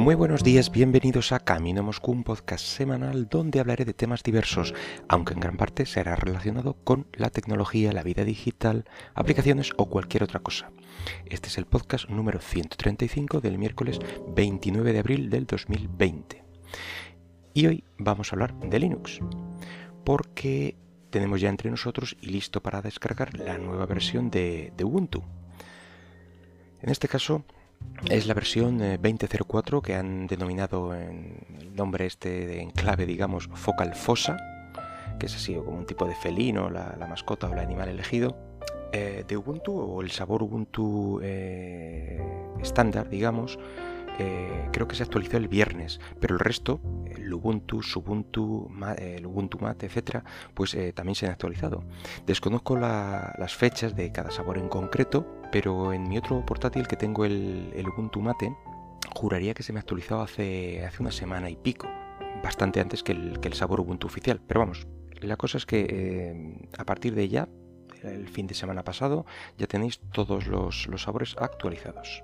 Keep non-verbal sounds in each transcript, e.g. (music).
Muy buenos días, bienvenidos a Camino Moscú, un podcast semanal donde hablaré de temas diversos, aunque en gran parte será relacionado con la tecnología, la vida digital, aplicaciones o cualquier otra cosa. Este es el podcast número 135 del miércoles 29 de abril del 2020. Y hoy vamos a hablar de Linux, porque tenemos ya entre nosotros y listo para descargar la nueva versión de, de Ubuntu. En este caso es la versión 2004 eh, que han denominado en el nombre este de enclave, digamos, Focal Fossa, que es así como un tipo de felino, la, mascota o el animal elegido, eh, de Ubuntu o el sabor Ubuntu eh, estándar, digamos, creo que se actualizó el viernes, pero el resto, el Ubuntu, Subuntu, el Ubuntu Mate, etcétera, pues también se han actualizado. Desconozco las fechas de cada sabor en concreto, pero en mi otro portátil que tengo el, Ubuntu Mate, juraría que se me ha actualizado hace, hace una semana y pico, bastante antes que el, que sabor Ubuntu oficial. Pero vamos, la cosa es que eh, a partir de ya, el fin de semana pasado, ya tenéis todos los, sabores actualizados.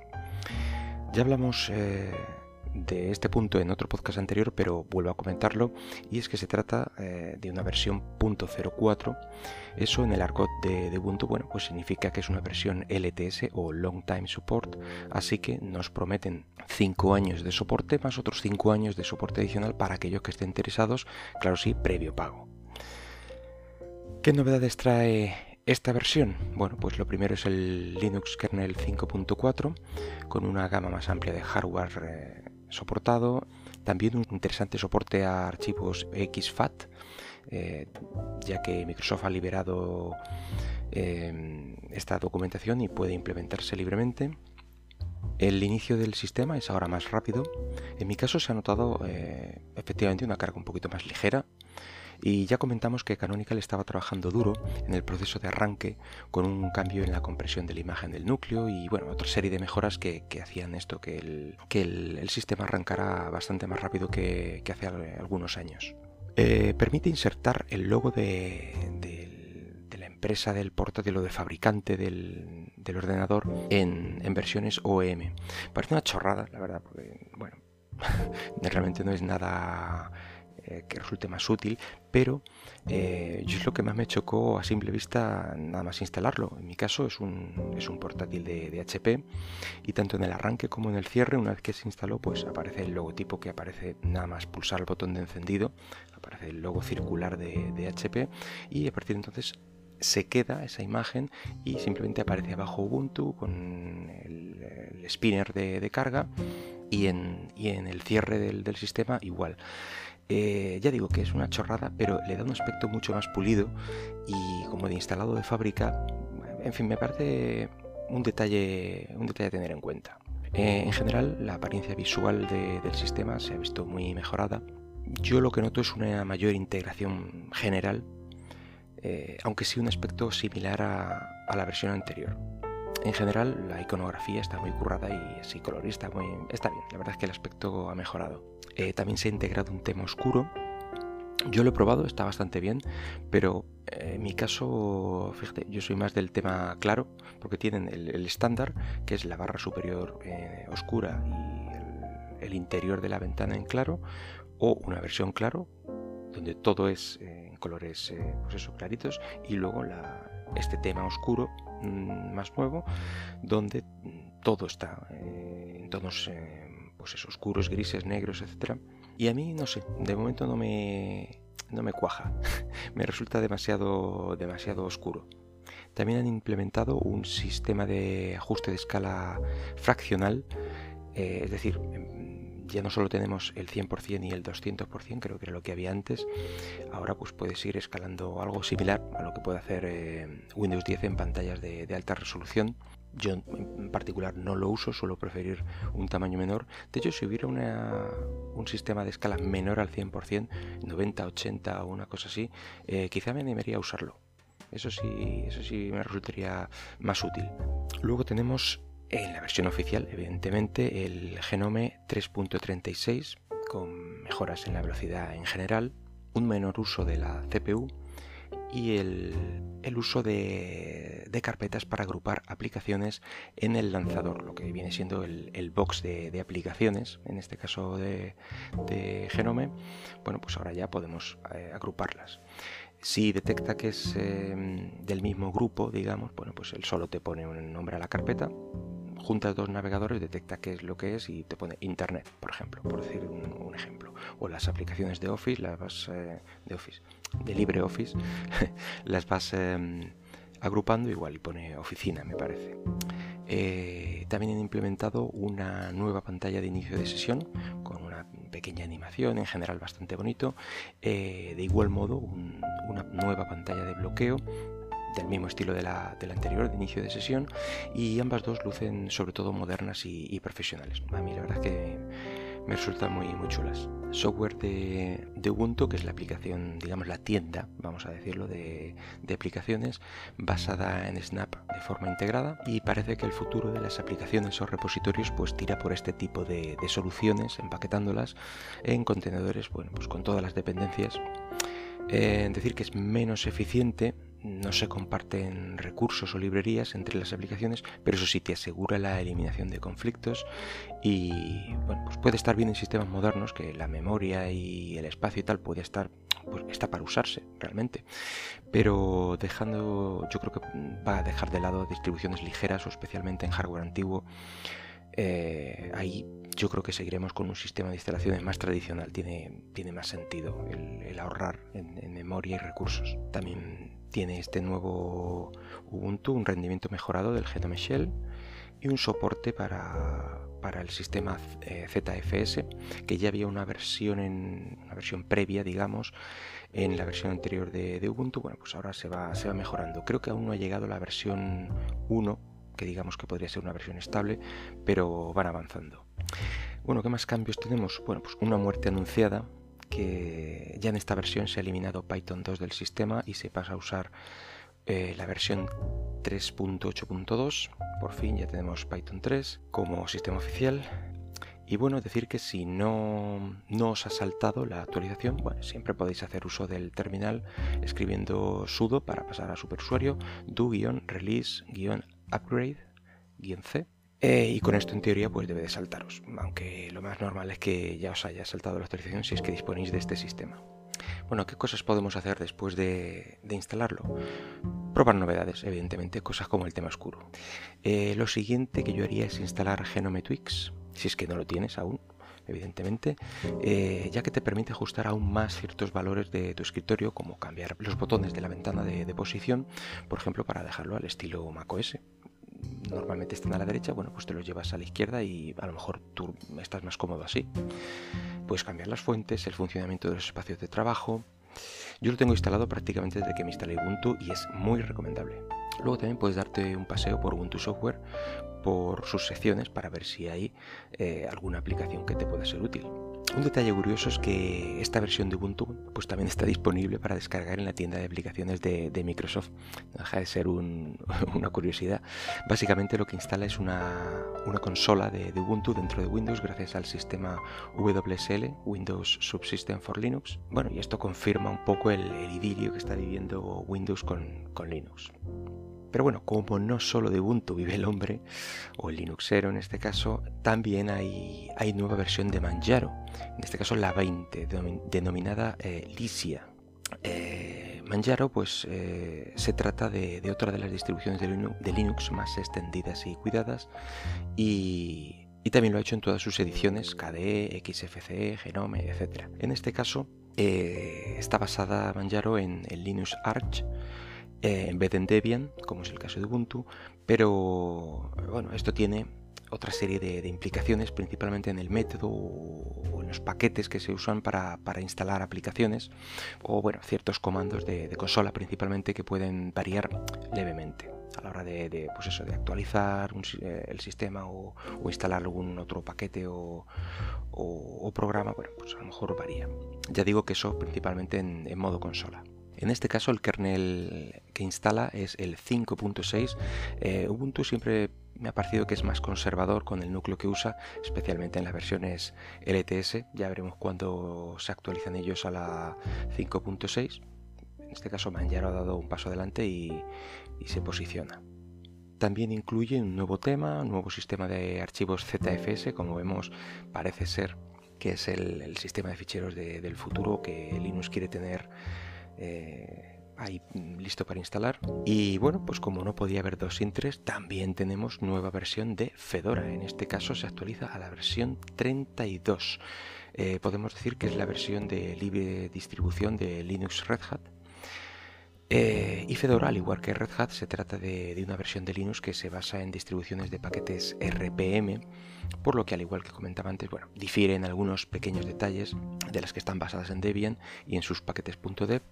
Ya hablamos eh, de este punto en otro podcast anterior, pero vuelvo a comentarlo, y es que se trata eh, de una versión .04. Eso en el argot de, Ubuntu, bueno, pues significa que es una versión LTS o Long Time Support, así que nos prometen 5 años de soporte más otros 5 años de soporte adicional para aquellos que estén interesados, claro sí, previo pago. ¿Qué novedades trae esta versión? Bueno, pues lo primero es el Linux kernel 5.4 con una gama más amplia de hardware eh, soportado. También un interesante soporte a archivos XFAT, eh, ya que Microsoft ha liberado eh, esta documentación y puede implementarse libremente. El inicio del sistema es ahora más rápido. En mi caso se ha notado eh, efectivamente una carga un poquito más ligera y ya comentamos que Canonical estaba trabajando duro en el proceso de arranque con un cambio en la compresión de la imagen del núcleo y bueno, otra serie de mejoras que, hacían esto, que, el, que el, sistema arrancara bastante más rápido que, hace algunos años. Eh, permite insertar el logo de, la empresa del portátil o de fabricante del, ordenador en, en, versiones OEM. Parece una chorrada, la verdad, porque bueno, (laughs) realmente no es nada eh, que resulte más útil, pero eh, yo es lo que más me chocó a simple vista nada más instalarlo. En mi caso es un, es un portátil de, HP y tanto en el arranque como en el cierre, una vez que se instaló, pues aparece el logotipo que aparece nada más pulsar el botón de encendido, aparece el logo circular de, HP y a partir de entonces se queda esa imagen y simplemente aparece abajo Ubuntu con el, spinner de, carga y en, y en, el cierre del, del sistema igual. Eh, ya digo que es una chorrada, pero le da un aspecto mucho más pulido y como de instalado de fábrica. En fin, me parece un detalle, un detalle a tener en cuenta. Eh, en general, la apariencia visual del sistema se ha visto muy mejorada. Yo lo que noto es una mayor integración general, eh, aunque sí un aspecto similar a, la versión anterior. En general, la iconografía está muy currada y así colorista, muy... está bien. La verdad es que el aspecto ha mejorado. Eh, también se ha integrado un tema oscuro. Yo lo he probado, está bastante bien, pero eh, en mi caso, fíjate, yo soy más del tema claro, porque tienen el estándar, que es la barra superior eh, oscura y el, interior de la ventana en claro, o una versión claro, donde todo es en colores pues eso, claritos, y luego este tema oscuro mm, más nuevo, donde todo está en tonos pues oscuros, grises, negros, etc. Y a mí, no sé, de momento no me, no me cuaja, (laughs) me resulta demasiado, demasiado oscuro. También han implementado un sistema de ajuste de escala fraccional, eh, es decir, ya no solo tenemos el 100% y el 200%, creo que era lo que había antes, ahora pues puedes ir escalando algo similar a lo que puede hacer eh, Windows 10 en pantallas de alta resolución yo en particular no lo uso, suelo preferir un tamaño menor. De hecho, si hubiera un sistema de escala menor al 100%, 90, 80 o una cosa así, eh, quizá me animaría a usarlo. Eso sí, eso sí me resultaría más útil. Luego tenemos en la versión oficial, evidentemente, el Genome 3.36 con mejoras en la velocidad en general, un menor uso de la CPU y el, uso de, carpetas para agrupar aplicaciones en el lanzador, lo que viene siendo el, box de, aplicaciones, en este caso de, Genome, bueno, pues ahora ya podemos eh, agruparlas. Si detecta que es em, del mismo grupo, digamos, bueno, pues él solo te pone un nombre a la carpeta, junta dos navegadores, detecta qué es lo que es y te pone Internet, por ejemplo, por decir un, ejemplo. O las aplicaciones de Office, las eh, de Office, de LibreOffice, (laughs) las vas em, agrupando igual y pone oficina, me parece. Eh, también han implementado una nueva pantalla de inicio de sesión pequeña animación, en general bastante bonito. Eh, de igual modo, una nueva pantalla de bloqueo del mismo estilo de la, anterior, de inicio de sesión, y ambas dos lucen sobre todo modernas y, profesionales. A mí la verdad que me resultan muy, muy chulas. Software de, Ubuntu, que es la aplicación, digamos la tienda, vamos a decirlo, de, aplicaciones basada en Snap de forma integrada y parece que el futuro de las aplicaciones o repositorios pues tira por este tipo de, soluciones, empaquetándolas en contenedores, bueno, pues con todas las dependencias. Eh, decir que es menos eficiente no se comparten recursos o librerías entre las aplicaciones, pero eso sí te asegura la eliminación de conflictos y bueno, pues puede estar bien en sistemas modernos que la memoria y el espacio y tal puede estar pues está para usarse realmente, pero dejando yo creo que va a dejar de lado distribuciones ligeras o especialmente en hardware antiguo eh, ahí yo creo que seguiremos con un sistema de instalaciones más tradicional, tiene, tiene más sentido el, ahorrar en, memoria y recursos. También tiene este nuevo Ubuntu un rendimiento mejorado del Genome Shell y un soporte para, el sistema eh, ZFS, que ya había una versión, en, una versión previa, digamos, en la versión anterior de, de, Ubuntu. Bueno, pues ahora se va, se va mejorando. Creo que aún no ha llegado la versión 1 que digamos que podría ser una versión estable, pero van avanzando. Bueno, ¿qué más cambios tenemos? Bueno, pues una muerte anunciada, que ya en esta versión se ha eliminado Python 2 del sistema y se pasa a usar eh, la versión 3.8.2. Por fin ya tenemos Python 3 como sistema oficial. Y bueno, decir que si no, no os ha saltado la actualización, siempre podéis hacer uso del terminal escribiendo sudo para pasar a superusuario do-release- upgrade-c. Eh, y con esto en teoría pues debe de saltaros, aunque lo más normal es que ya os haya saltado la actualización si es que disponéis de este sistema. Bueno, ¿qué cosas podemos hacer después de, instalarlo? Probar novedades, evidentemente, cosas como el tema oscuro. Eh, lo siguiente que yo haría es instalar Genome Twix, si es que no lo tienes aún, evidentemente, eh, ya que te permite ajustar aún más ciertos valores de tu escritorio, como cambiar los botones de la ventana de, de posición, por ejemplo, para dejarlo al estilo macOS normalmente están a la derecha, bueno, pues te los llevas a la izquierda y a lo mejor tú estás más cómodo así. Puedes cambiar las fuentes, el funcionamiento de los espacios de trabajo. Yo lo tengo instalado prácticamente desde que me instalé Ubuntu y es muy recomendable. Luego también puedes darte un paseo por Ubuntu Software por sus secciones para ver si hay eh, alguna aplicación que te pueda ser útil. Un detalle curioso es que esta versión de Ubuntu pues también está disponible para descargar en la tienda de aplicaciones de, Microsoft. No deja de ser (laughs) una curiosidad. Básicamente lo que instala es una, consola de, Ubuntu dentro de Windows gracias al sistema WSL, Windows Subsystem for Linux. Bueno, y esto confirma un poco el, idilio que está viviendo Windows con, con Linux. Pero bueno, como no solo de Ubuntu vive el hombre, o el Linuxero en este caso, también hay, hay nueva versión de Manjaro, en este caso la 20, denominada eh, Lysia. Eh, Manjaro pues eh, se trata de, otra de las distribuciones de Linux, más extendidas y cuidadas y, también lo ha hecho en todas sus ediciones KDE, XFCE, Genome, etc. En este caso está basada Manjaro en el Linux Arch eh, en vez de en Debian, como es el caso de Ubuntu, pero bueno, esto tiene otra serie de, implicaciones, principalmente en el método o en los paquetes que se usan para, instalar aplicaciones o bueno, ciertos comandos de, consola principalmente que pueden variar levemente a la hora de, pues eso, de actualizar eh, el sistema o, instalar algún otro paquete o, programa, bueno, pues a lo mejor varía. Ya digo que eso principalmente en modo consola. En este caso el kernel que instala es el 5.6. Eh, Ubuntu siempre me ha parecido que es más conservador con el núcleo que usa, especialmente en las versiones LTS. Ya veremos cuándo se actualizan ellos a la 5.6. En este caso Manjaro ha dado un paso adelante y, se posiciona. También incluye un nuevo tema, un nuevo sistema de archivos ZFS, como vemos parece ser que es el, sistema de ficheros del futuro que Linux quiere tener eh, ahí mm, listo para instalar. Y bueno, pues como no podía haber dos sin tres, también tenemos nueva versión de Fedora. En este caso se actualiza a la versión 32. Eh, podemos decir que es la versión de libre distribución de Linux Red Hat. Eh, y Fedora, al igual que Red Hat, se trata de, una versión de Linux que se basa en distribuciones de paquetes RPM, por lo que, al igual que comentaba antes, bueno, difiere en algunos pequeños detalles de las que están basadas en Debian y en sus paquetes .dev,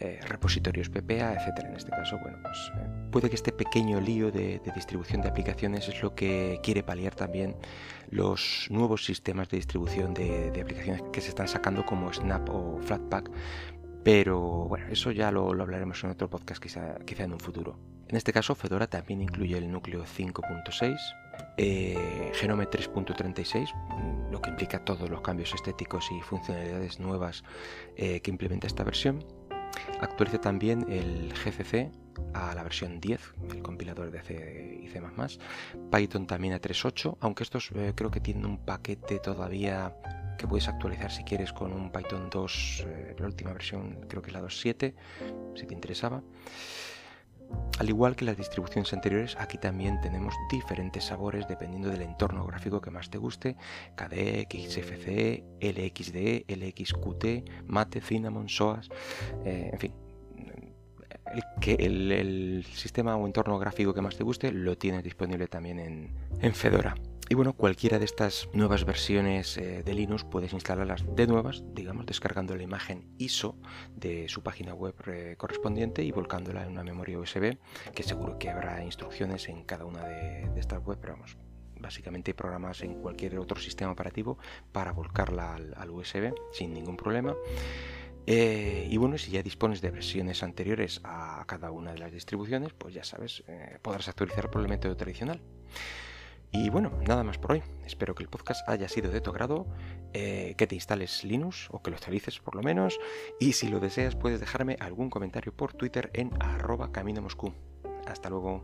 eh, repositorios PPA, etcétera. En este caso, bueno, pues eh, puede que este pequeño lío de, distribución de aplicaciones es lo que quiere paliar también los nuevos sistemas de distribución de, aplicaciones que se están sacando como Snap o Flatpak. Pero bueno, eso ya lo, hablaremos en otro podcast quizá, quizá en un futuro. En este caso, Fedora también incluye el núcleo 5.6, eh, Genome 3.36, lo que implica todos los cambios estéticos y funcionalidades nuevas que implementa esta versión Actualiza también el GCC a la versión 10, el compilador de C y C++, Python también a 3.8, aunque estos eh, creo que tienen un paquete todavía que puedes actualizar si quieres con un Python 2, eh, la última versión creo que es la 2.7, si te interesaba. Al igual que las distribuciones anteriores, aquí también tenemos diferentes sabores dependiendo del entorno gráfico que más te guste, KDE, XFCE, LXDE, LXQT, Mate, Cinnamon, SOAS, eh, en fin, el, sistema o entorno gráfico que más te guste lo tienes disponible también en Fedora. Y bueno, cualquiera de estas nuevas versiones eh, de Linux puedes instalarlas de nuevas, digamos, descargando la imagen ISO de su página web eh, correspondiente y volcándola en una memoria USB, que seguro que habrá instrucciones en cada una de, estas webs, pero vamos, básicamente programas en cualquier otro sistema operativo para volcarla al, USB sin ningún problema. Eh, y bueno, si ya dispones de versiones anteriores a cada una de las distribuciones, pues ya sabes, podrás actualizar por el método tradicional. Y bueno, nada más por hoy. Espero que el podcast haya sido de tu agrado, eh, que te instales Linux o que lo actualices por lo menos. Y si lo deseas, puedes dejarme algún comentario por Twitter en arroba camino Moscú. Hasta luego.